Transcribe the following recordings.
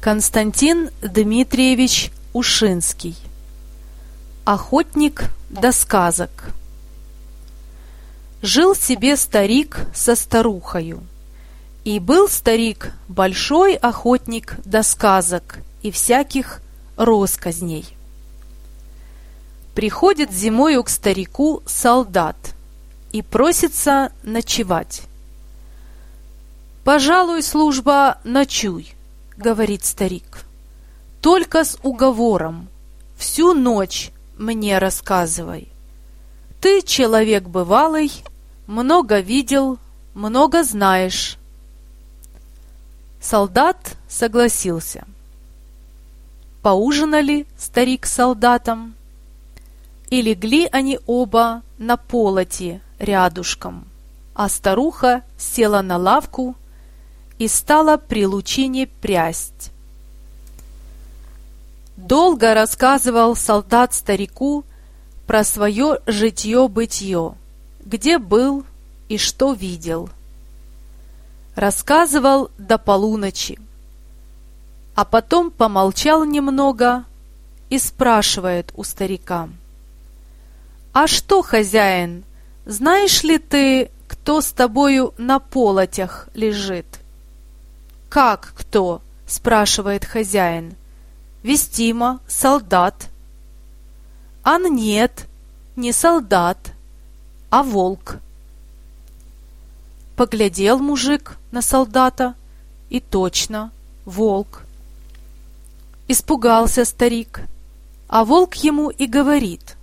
Константин Дмитриевич Ушинский Охотник до сказок Жил себе старик со старухою. И был старик большой охотник до сказок и всяких росказней. Приходит зимою к старику солдат и просится ночевать. «Пожалуй, служба, ночуй», — говорит старик. «Только с уговором. Всю ночь мне рассказывай. Ты человек бывалый, много видел, много знаешь». Солдат согласился. Поужинали старик с солдатом, и легли они оба на полоте рядушком, а старуха села на лавку и стала при лучине прясть. Долго рассказывал солдат старику про свое житье-бытье, где был и что видел. Рассказывал до полуночи, а потом помолчал немного и спрашивает у старика. «А что, хозяин, знаешь ли ты, кто с тобою на полотях лежит?» «Как кто?» – спрашивает хозяин. «Вестима, солдат». «Ан нет, не солдат, а волк». Поглядел мужик на солдата, и точно, волк. Испугался старик, а волк ему и говорит.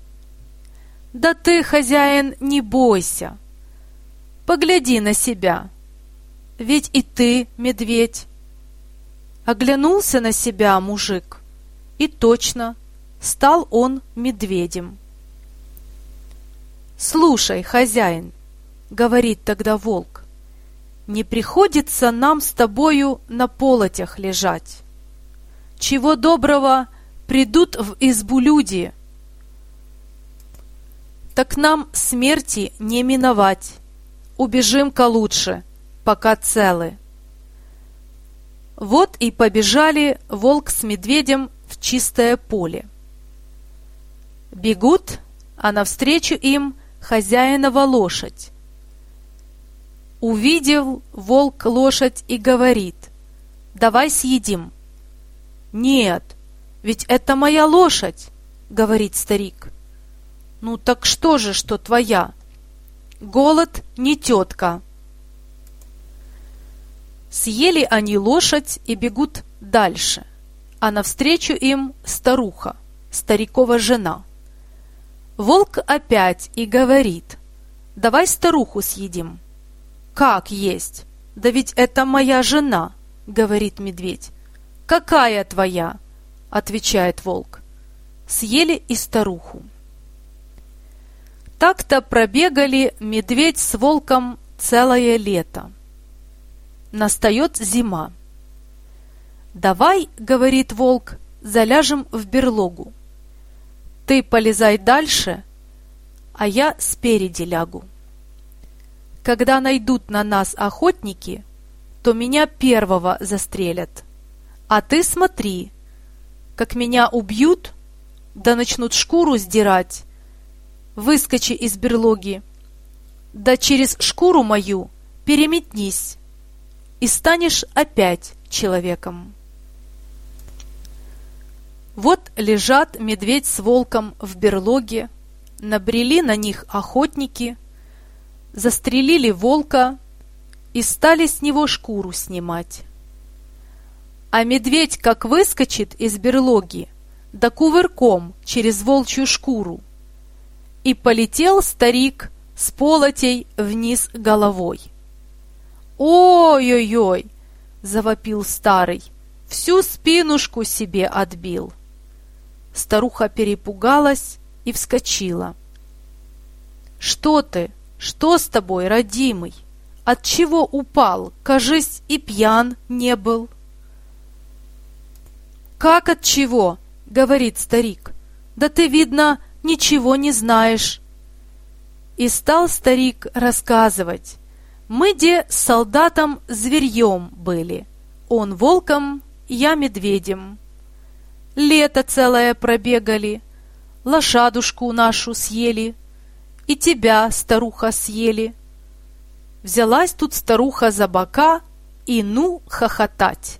«Да ты, хозяин, не бойся, погляди на себя» ведь и ты медведь. Оглянулся на себя мужик, и точно, стал он медведем. «Слушай, хозяин», — говорит тогда волк, — «не приходится нам с тобою на полотях лежать. Чего доброго, придут в избу люди, так нам смерти не миновать. Убежим-ка лучше, пока целы. Вот и побежали волк с медведем в чистое поле. Бегут, а навстречу им хозяинова лошадь. Увидел волк лошадь и говорит, «Давай съедим». «Нет, ведь это моя лошадь», — говорит старик. «Ну так что же, что твоя?» «Голод не тетка». Съели они лошадь и бегут дальше, а навстречу им старуха, старикова жена. Волк опять и говорит, давай старуху съедим. Как есть? Да ведь это моя жена, говорит медведь. Какая твоя? отвечает волк. Съели и старуху. Так-то пробегали медведь с волком целое лето. Настает зима. «Давай, — говорит волк, — заляжем в берлогу. Ты полезай дальше, а я спереди лягу. Когда найдут на нас охотники, то меня первого застрелят. А ты смотри, как меня убьют, да начнут шкуру сдирать. Выскочи из берлоги, да через шкуру мою переметнись и станешь опять человеком. Вот лежат медведь с волком в берлоге, набрели на них охотники, застрелили волка и стали с него шкуру снимать. А медведь как выскочит из берлоги, да кувырком через волчью шкуру. И полетел старик с полотей вниз головой. «Ой-ой-ой!» — завопил старый. «Всю спинушку себе отбил!» Старуха перепугалась и вскочила. «Что ты? Что с тобой, родимый? От чего упал? Кажись, и пьян не был». «Как от чего?» — говорит старик. «Да ты, видно, ничего не знаешь». И стал старик рассказывать, мы де с солдатом зверьем были, он волком, я медведем. Лето целое пробегали, лошадушку нашу съели, и тебя, старуха, съели. Взялась тут старуха за бока и ну хохотать.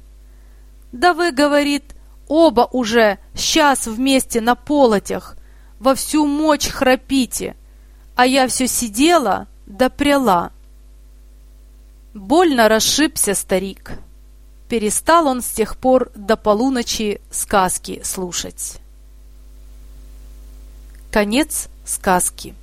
Да вы, говорит, оба уже сейчас вместе на полотях, во всю мочь храпите, а я все сидела да пряла. Больно расшибся старик. Перестал он с тех пор до полуночи сказки слушать. Конец сказки.